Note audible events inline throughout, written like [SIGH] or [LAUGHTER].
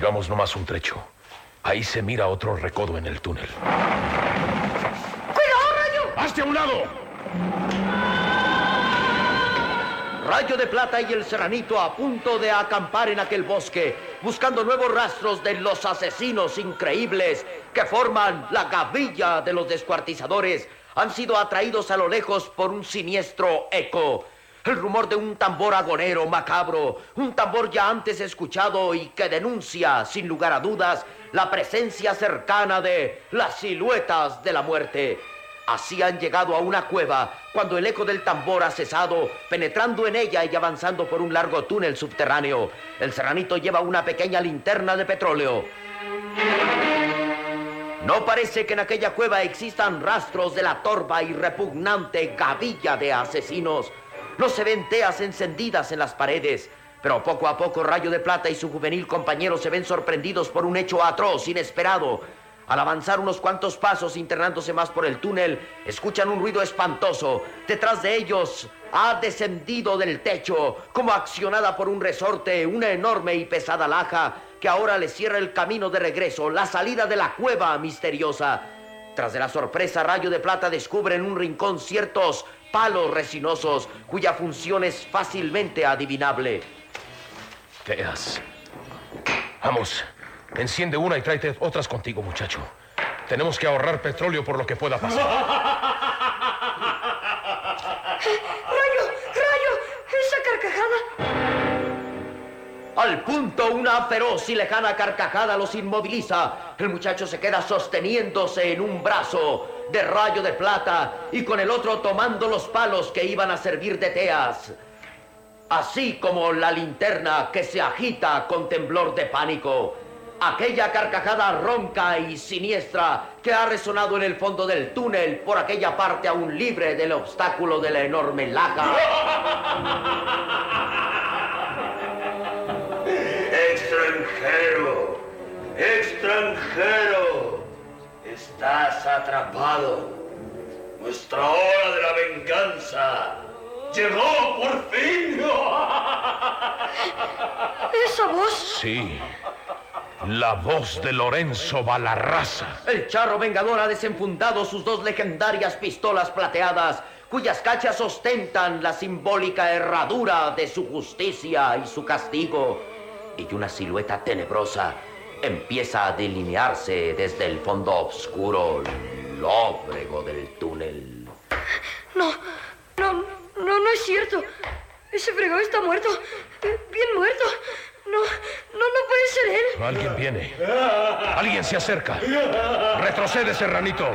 Sigamos nomás un trecho. Ahí se mira otro recodo en el túnel. ¡Cuidado, Rayo! ¡Hazte a un lado! Rayo de Plata y el Serranito a punto de acampar en aquel bosque, buscando nuevos rastros de los asesinos increíbles que forman la gavilla de los descuartizadores, han sido atraídos a lo lejos por un siniestro eco. El rumor de un tambor agonero macabro, un tambor ya antes escuchado y que denuncia, sin lugar a dudas, la presencia cercana de las siluetas de la muerte. Así han llegado a una cueva cuando el eco del tambor ha cesado, penetrando en ella y avanzando por un largo túnel subterráneo. El serranito lleva una pequeña linterna de petróleo. No parece que en aquella cueva existan rastros de la torva y repugnante gavilla de asesinos. No se ven teas encendidas en las paredes, pero poco a poco Rayo de Plata y su juvenil compañero se ven sorprendidos por un hecho atroz, inesperado. Al avanzar unos cuantos pasos, internándose más por el túnel, escuchan un ruido espantoso. Detrás de ellos ha descendido del techo, como accionada por un resorte, una enorme y pesada laja que ahora les cierra el camino de regreso, la salida de la cueva misteriosa. Tras de la sorpresa, Rayo de Plata descubre en un rincón ciertos palos resinosos cuya función es fácilmente adivinable. Teas. Vamos, enciende una y tráete otras contigo, muchacho. Tenemos que ahorrar petróleo por lo que pueda pasar. [LAUGHS] ¡Rayo! ¡Rayo! ¡Esa carcajada! Al punto, una feroz y lejana carcajada los inmoviliza. El muchacho se queda sosteniéndose en un brazo de rayo de plata y con el otro tomando los palos que iban a servir de teas. Así como la linterna que se agita con temblor de pánico. Aquella carcajada ronca y siniestra que ha resonado en el fondo del túnel por aquella parte aún libre del obstáculo de la enorme laja. [LAUGHS] Extranjero, extranjero, estás atrapado. Nuestra hora de la venganza llegó por fin. [LAUGHS] ¿Esa voz? Sí. La voz de Lorenzo Balarraza. El charro vengador ha desenfundado sus dos legendarias pistolas plateadas, cuyas cachas ostentan la simbólica herradura de su justicia y su castigo. Y una silueta tenebrosa empieza a delinearse desde el fondo oscuro, lóbrego del túnel. No, no, no, no es cierto. Ese fregado está muerto. Bien muerto. No, no, no puede ser él. Alguien viene. Alguien se acerca. Retrocede, serranito.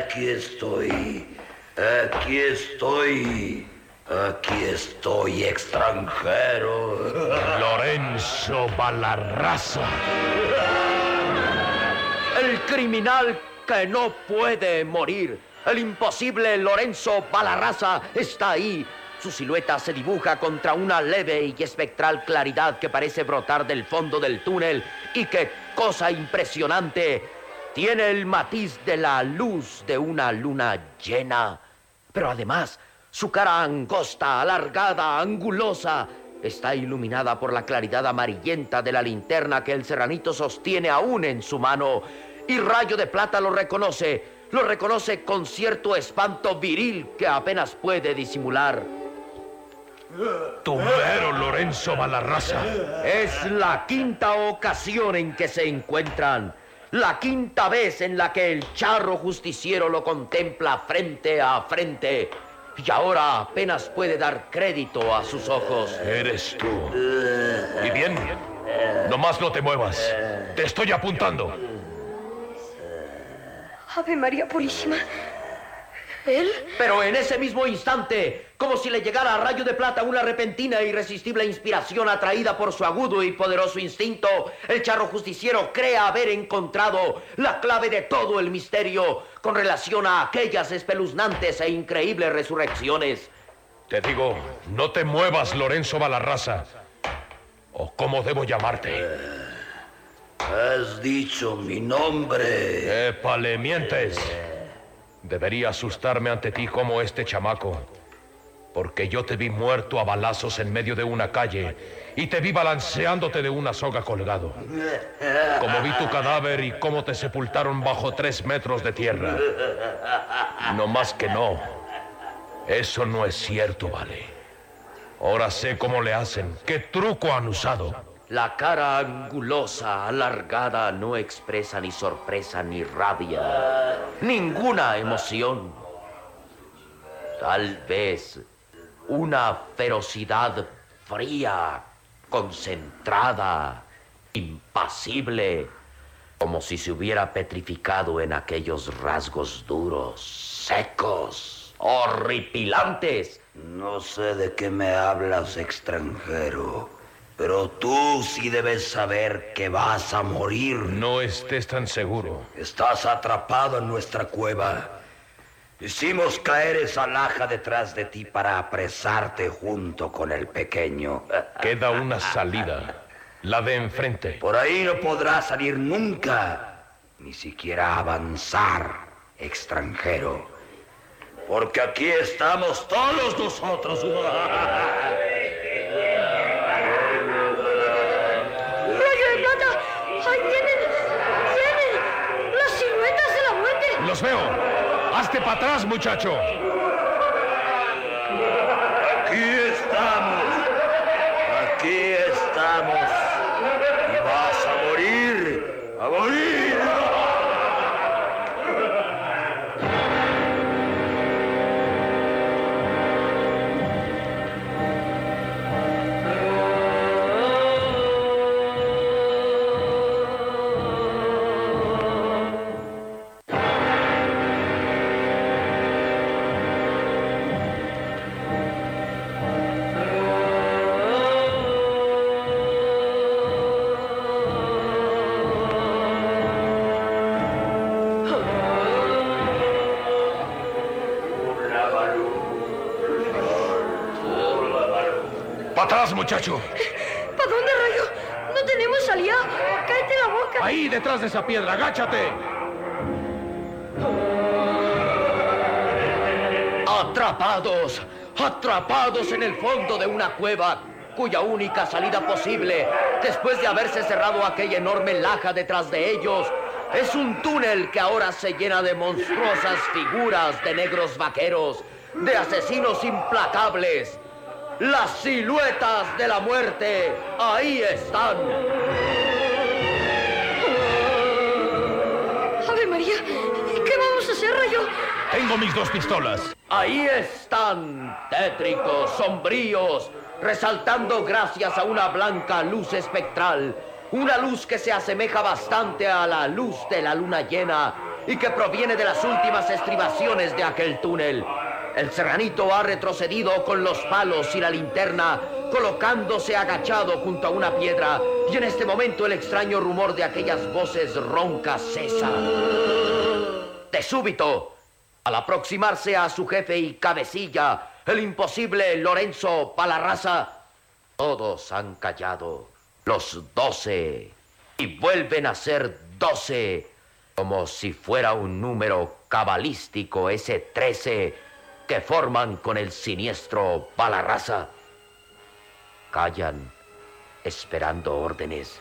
Aquí estoy, aquí estoy, aquí estoy, extranjero. Lorenzo Balarraza. El criminal que no puede morir. El imposible Lorenzo Balarraza está ahí. Su silueta se dibuja contra una leve y espectral claridad que parece brotar del fondo del túnel y que, cosa impresionante, tiene el matiz de la luz de una luna llena. Pero además, su cara angosta, alargada, angulosa, está iluminada por la claridad amarillenta de la linterna que el serranito sostiene aún en su mano. Y Rayo de Plata lo reconoce, lo reconoce con cierto espanto viril que apenas puede disimular. Tu mero Lorenzo Balarraza. Es la quinta ocasión en que se encuentran. La quinta vez en la que el charro justiciero lo contempla frente a frente. Y ahora apenas puede dar crédito a sus ojos. Eres tú. Y bien, nomás no te muevas. Te estoy apuntando. Ave María Purísima. ¿Él? Pero en ese mismo instante, como si le llegara a rayo de plata una repentina e irresistible inspiración atraída por su agudo y poderoso instinto, el charro justiciero cree haber encontrado la clave de todo el misterio con relación a aquellas espeluznantes e increíbles resurrecciones. Te digo, no te muevas, Lorenzo Balarraza. ¿O cómo debo llamarte? Has dicho mi nombre. Épale, mientes. Debería asustarme ante ti como este chamaco. Porque yo te vi muerto a balazos en medio de una calle y te vi balanceándote de una soga colgado. Como vi tu cadáver y cómo te sepultaron bajo tres metros de tierra. No más que no. Eso no es cierto, vale. Ahora sé cómo le hacen, qué truco han usado. La cara angulosa, alargada, no expresa ni sorpresa ni rabia, ninguna emoción. Tal vez una ferocidad fría, concentrada, impasible, como si se hubiera petrificado en aquellos rasgos duros, secos, horripilantes. No sé de qué me hablas, extranjero. Pero tú sí debes saber que vas a morir. No estés tan seguro. Estás atrapado en nuestra cueva. Hicimos caer esa laja detrás de ti para apresarte junto con el pequeño. [LAUGHS] Queda una salida. La de enfrente. Por ahí no podrás salir nunca. Ni siquiera avanzar, extranjero. Porque aquí estamos todos nosotros. [LAUGHS] ¡Hazte para atrás, muchacho! Muchacho! ¿Para dónde, Rayo? No tenemos salida. Cállate la boca. Ahí, detrás de esa piedra, agáchate. Atrapados, atrapados en el fondo de una cueva cuya única salida posible, después de haberse cerrado aquella enorme laja detrás de ellos, es un túnel que ahora se llena de monstruosas figuras de negros vaqueros, de asesinos implacables. Las siluetas de la muerte, ahí están. Ave María, ¿qué vamos a hacer, Rayo? Tengo mis dos pistolas. Ahí están, tétricos, sombríos, resaltando gracias a una blanca luz espectral. Una luz que se asemeja bastante a la luz de la luna llena y que proviene de las últimas estribaciones de aquel túnel. El serranito ha retrocedido con los palos y la linterna, colocándose agachado junto a una piedra, y en este momento el extraño rumor de aquellas voces roncas cesa. De súbito, al aproximarse a su jefe y cabecilla, el imposible Lorenzo Palarraza, todos han callado. Los doce. Y vuelven a ser doce. Como si fuera un número cabalístico ese trece que forman con el siniestro Palarraza. Callan, esperando órdenes.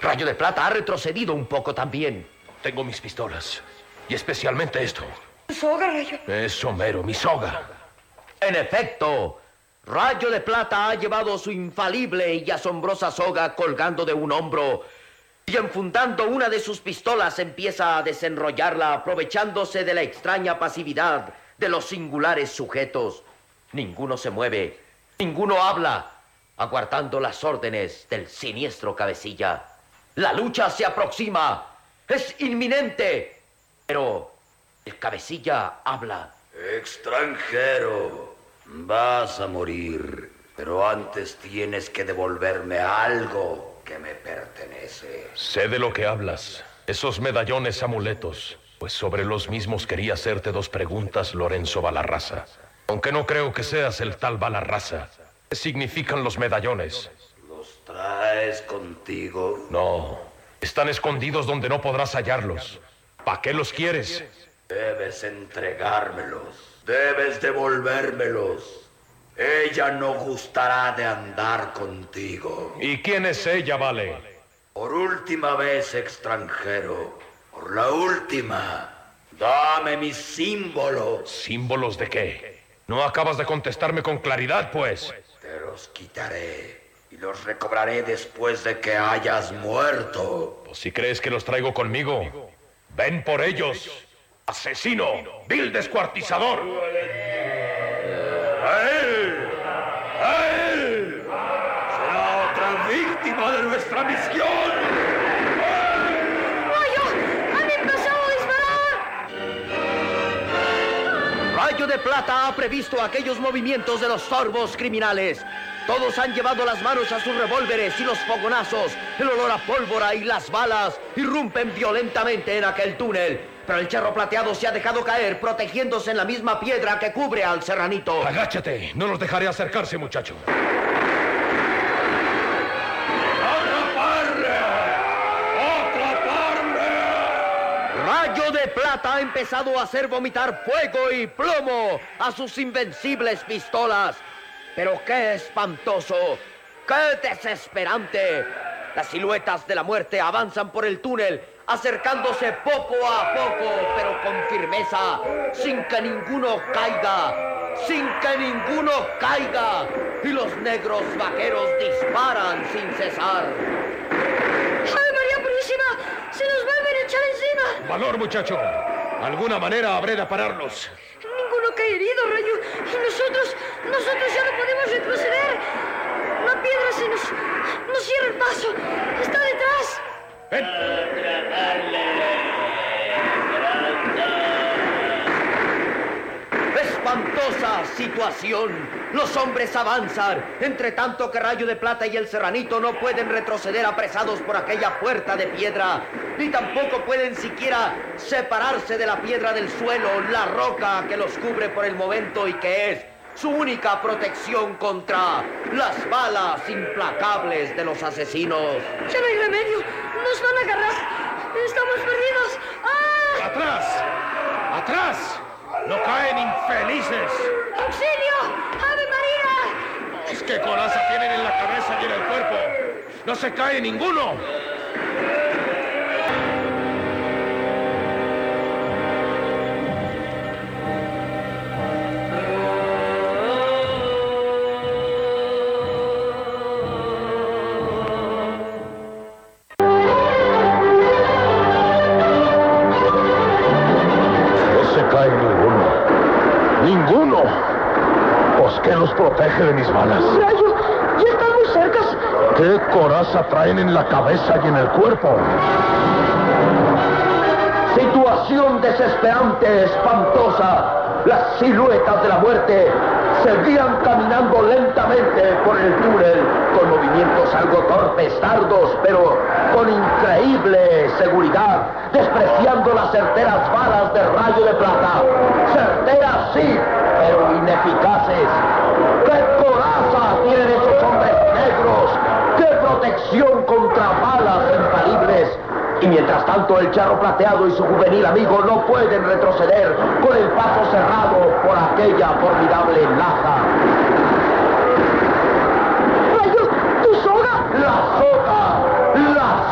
Rayo de Plata ha retrocedido un poco también. Tengo mis pistolas. Y especialmente esto. Soga, Rayo. Es Homero, mi soga. En efecto, Rayo de Plata ha llevado su infalible y asombrosa soga colgando de un hombro y enfundando una de sus pistolas empieza a desenrollarla aprovechándose de la extraña pasividad de los singulares sujetos. Ninguno se mueve, ninguno habla, aguardando las órdenes del siniestro cabecilla. La lucha se aproxima, es inminente, pero el cabecilla habla. Extranjero, vas a morir, pero antes tienes que devolverme algo que me pertenece. Sé de lo que hablas. Esos medallones amuletos. Pues sobre los mismos quería hacerte dos preguntas, Lorenzo Balarraza. Aunque no creo que seas el tal Balarraza. ¿Qué significan los medallones? ¿Los traes contigo? No. Están escondidos donde no podrás hallarlos. ¿Para qué los quieres? Debes entregármelos. Debes devolvérmelos. Ella no gustará de andar contigo. ¿Y quién es ella, vale? Por última vez, extranjero. Por la última. Dame mis símbolos. ¿Símbolos de qué? No acabas de contestarme con claridad, pues. Te los quitaré y los recobraré después de que hayas muerto. Pues si crees que los traigo conmigo, ven por ellos. Asesino, vil descuartizador. ¡A él! ¡A él! Será otra víctima de nuestra misión. De Plata ha previsto aquellos movimientos de los sorbos criminales. Todos han llevado las manos a sus revólveres y los fogonazos, el olor a pólvora y las balas irrumpen violentamente en aquel túnel. Pero el charro plateado se ha dejado caer, protegiéndose en la misma piedra que cubre al serranito. Agáchate, no los dejaré acercarse, muchacho. De Plata ha empezado a hacer vomitar fuego y plomo a sus invencibles pistolas. Pero qué espantoso, qué desesperante. Las siluetas de la muerte avanzan por el túnel, acercándose poco a poco, pero con firmeza, sin que ninguno caiga, sin que ninguno caiga. Y los negros vaqueros disparan sin cesar. ¡Ave María Purísima! ¡Se nos vuelven a echar encima! Valor, muchacho. Alguna manera habré de pararlos. Ninguno cae herido, Rayo. Y nosotros, nosotros ya no podemos retroceder. La piedra se nos, nos cierra el paso. Está detrás. Ven. Espantosa situación. Los hombres avanzan, entre tanto que Rayo de Plata y el Serranito no pueden retroceder apresados por aquella puerta de piedra, ni tampoco pueden siquiera separarse de la piedra del suelo, la roca que los cubre por el momento y que es su única protección contra las balas implacables de los asesinos. Ya no hay remedio. Nos van a agarrar. Estamos perdidos. ¡Ah! ¡Atrás! ¡Atrás! ¡No caen infelices! ¡Auxilio! ¡Ave María! ¡Es que coraza tienen en la cabeza y en el cuerpo! ¡No se cae ninguno! Que los protege de mis balas. Rayo, ya están muy cerca. ¿Qué coraza traen en la cabeza y en el cuerpo? Situación desesperante, espantosa. Las siluetas de la muerte seguían caminando lentamente por el túnel, con movimientos algo torpes, tardos, pero con increíble seguridad, despreciando las certeras balas de rayo de plata. Certeras sí, pero ineficaces. ¡Qué coraza tienen esos hombres negros! ¡Qué protección contra balas infalibles! Y mientras tanto el charro plateado y su juvenil amigo no pueden retroceder con el paso cerrado por aquella formidable laja. Rayo, tu soga. ¡La soga! ¡La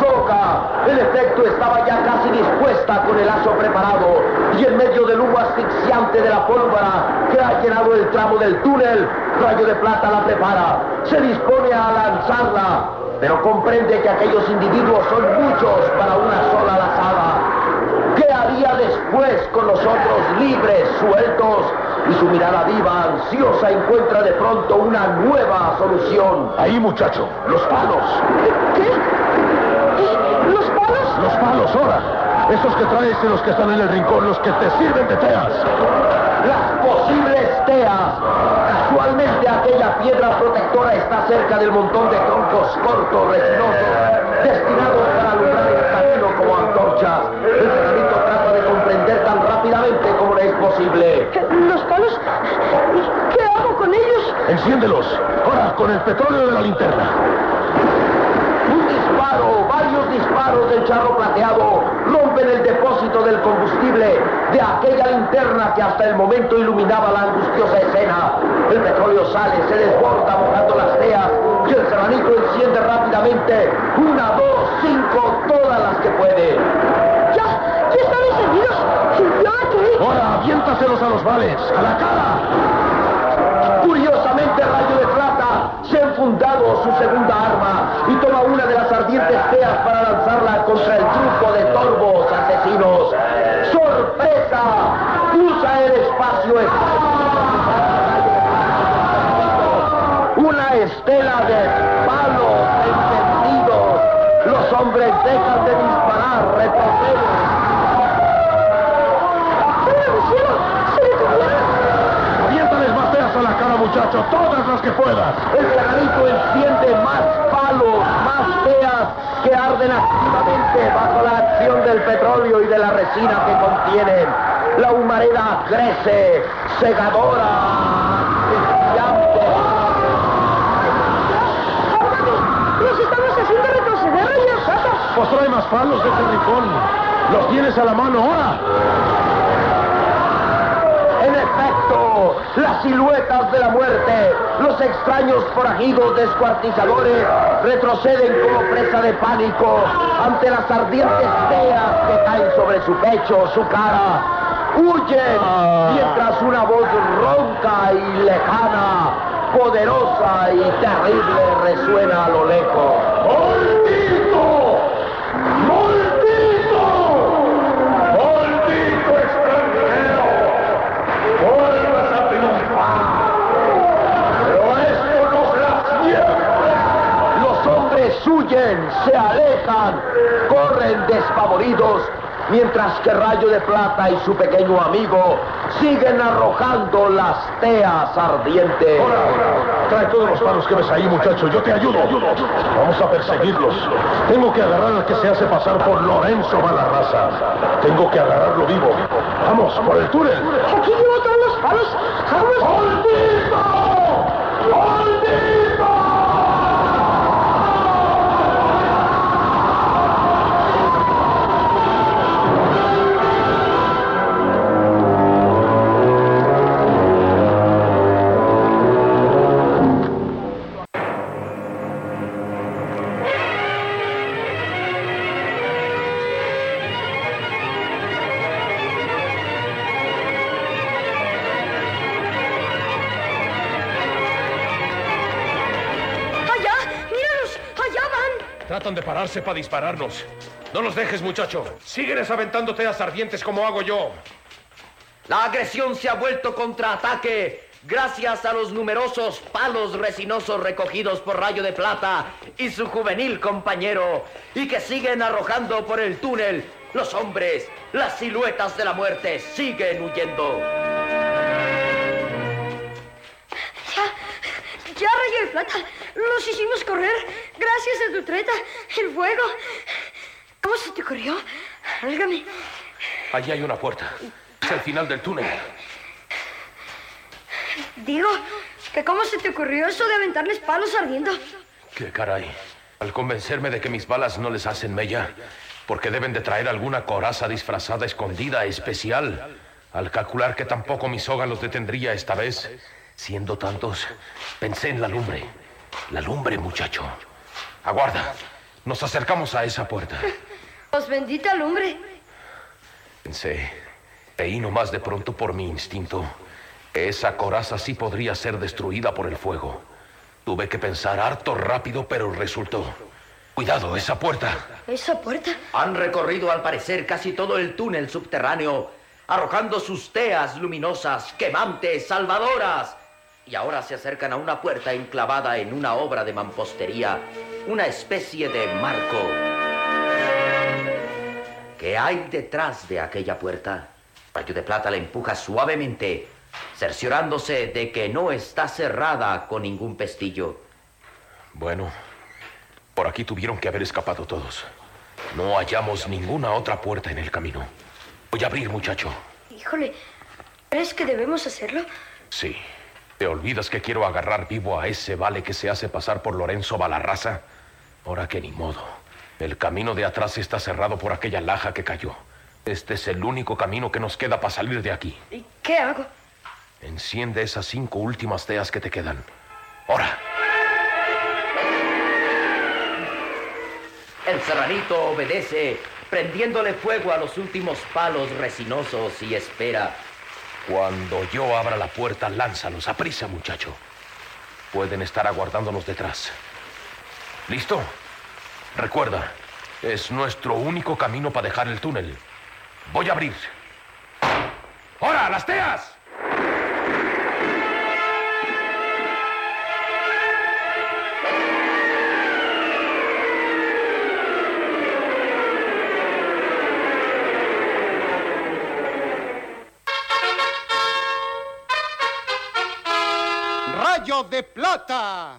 El efecto estaba ya casi dispuesta con el lazo preparado y en medio del humo asfixiante de la pólvora que ha llenado el tramo del túnel, Rayo de Plata la prepara. Se dispone a lanzarla, pero comprende que aquellos individuos son muchos para una sola lazada. ¿Qué haría después con los otros libres, sueltos? Y su mirada viva, ansiosa, encuentra de pronto una nueva solución. Ahí, muchacho, los palos. ¿Qué? ¿Y ¿Los palos? Los palos, ahora. Esos que traes y los que están en el rincón, los que te sirven de teas. Las posibles teas. Casualmente aquella piedra protectora está cerca del montón de troncos cortos, resinosos, destinados para alumbrar el camino como antorchas. El granito trata de comprender tan rápidamente como le es posible. ¿Los palos? ¿Qué hago con ellos? Enciéndelos. Ahora, con el petróleo de la linterna. Disparo varios disparos del charro plateado rompen el depósito del combustible de aquella linterna que hasta el momento iluminaba la angustiosa escena. El petróleo sale, se desborda mojando las teas y el serranito enciende rápidamente una, dos, cinco, todas las que puede. ¡Ya! ¡Ya están encendidos! ¡Ahora, aviéntaselos a los vales! ¡A la cara! Enfundado su segunda arma y toma una de las ardientes teas para lanzarla contra el grupo de torbos asesinos. ¡Sorpresa! Usa el espacio Una estela de palos encendidos. Los hombres dejan de disparar, retroceden. ¡Se detuvieron! ¡Aviéntales más teas a la cara, muchacho! ¡Todas las que puedas! El granito enciende más palos, más teas que arden activamente bajo la acción del petróleo y de la resina que contienen. La humareda crece, segadora. ¡Los estamos haciendo retroceder! Pues trae más palos de ese ricón. Los tienes a la mano ahora. En efecto, las siluetas de la muerte, los extraños forajidos descuartizadores retroceden como presa de pánico ante las ardientes teas que caen sobre su pecho, su cara. Huyen mientras una voz ronca y lejana, poderosa y terrible resuena a lo lejos. Huyen, se alejan, corren despavoridos, mientras que Rayo de Plata y su pequeño amigo siguen arrojando las teas ardientes. Trae todos los palos que ves ahí, muchacho. Yo te ayudo. Vamos a perseguirlos. Tengo que agarrar al que se hace pasar por Lorenzo Balarraza. Tengo que agarrarlo vivo. Vamos, por el túnel. Aquí llevo todos los palos. ¡Vamos! ¡Maldito! Tratan de pararse para dispararnos. No los dejes, muchacho. Sígueles aventando teas ardientes como hago yo. La agresión se ha vuelto contraataque gracias a los numerosos palos resinosos recogidos por Rayo de Plata y su juvenil compañero y que siguen arrojando por el túnel. Los hombres, las siluetas de la muerte siguen huyendo. ¡Ya! ¡Ya, Rayo de Plata! ¡Los hicimos correr! ¡Gracias a tu treta! ¡El fuego! ¿Cómo se te ocurrió? Álgame. Allí hay una puerta. Es el final del túnel. Digo, que cómo se te ocurrió eso de aventarles palos ardiendo. ¡Qué caray! Al convencerme de que mis balas no les hacen mella, porque deben de traer alguna coraza disfrazada escondida especial, al calcular que tampoco mi soga los detendría esta vez, siendo tantos, pensé en la lumbre. La lumbre, muchacho. Aguarda. Nos acercamos a esa puerta. Pues bendita lumbre. Pensé, peí nomás de pronto por mi instinto, que esa coraza sí podría ser destruida por el fuego. Tuve que pensar harto rápido, pero resultó. Cuidado, esa puerta. Esa puerta. Han recorrido al parecer casi todo el túnel subterráneo, arrojando sus teas luminosas, quemantes, salvadoras. Y ahora se acercan a una puerta enclavada en una obra de mampostería, una especie de marco. ¿Qué hay detrás de aquella puerta? Rayo de Plata la empuja suavemente, cerciorándose de que no está cerrada con ningún pestillo. Bueno, por aquí tuvieron que haber escapado todos. No hallamos ninguna otra puerta en el camino. Voy a abrir, muchacho. Híjole, ¿crees que debemos hacerlo? Sí. ¿Te olvidas que quiero agarrar vivo a ese vale que se hace pasar por Lorenzo Balarraza? Ahora que ni modo. El camino de atrás está cerrado por aquella laja que cayó. Este es el único camino que nos queda para salir de aquí. ¿Y qué hago? Enciende esas cinco últimas teas que te quedan. ¡Ahora! El serranito obedece, prendiéndole fuego a los últimos palos resinosos y espera. Cuando yo abra la puerta, lánzalos. A prisa, muchacho. Pueden estar aguardándonos detrás. ¿Listo? Recuerda, es nuestro único camino para dejar el túnel. Voy a abrir. ¡Ahora, las teas! De Plata.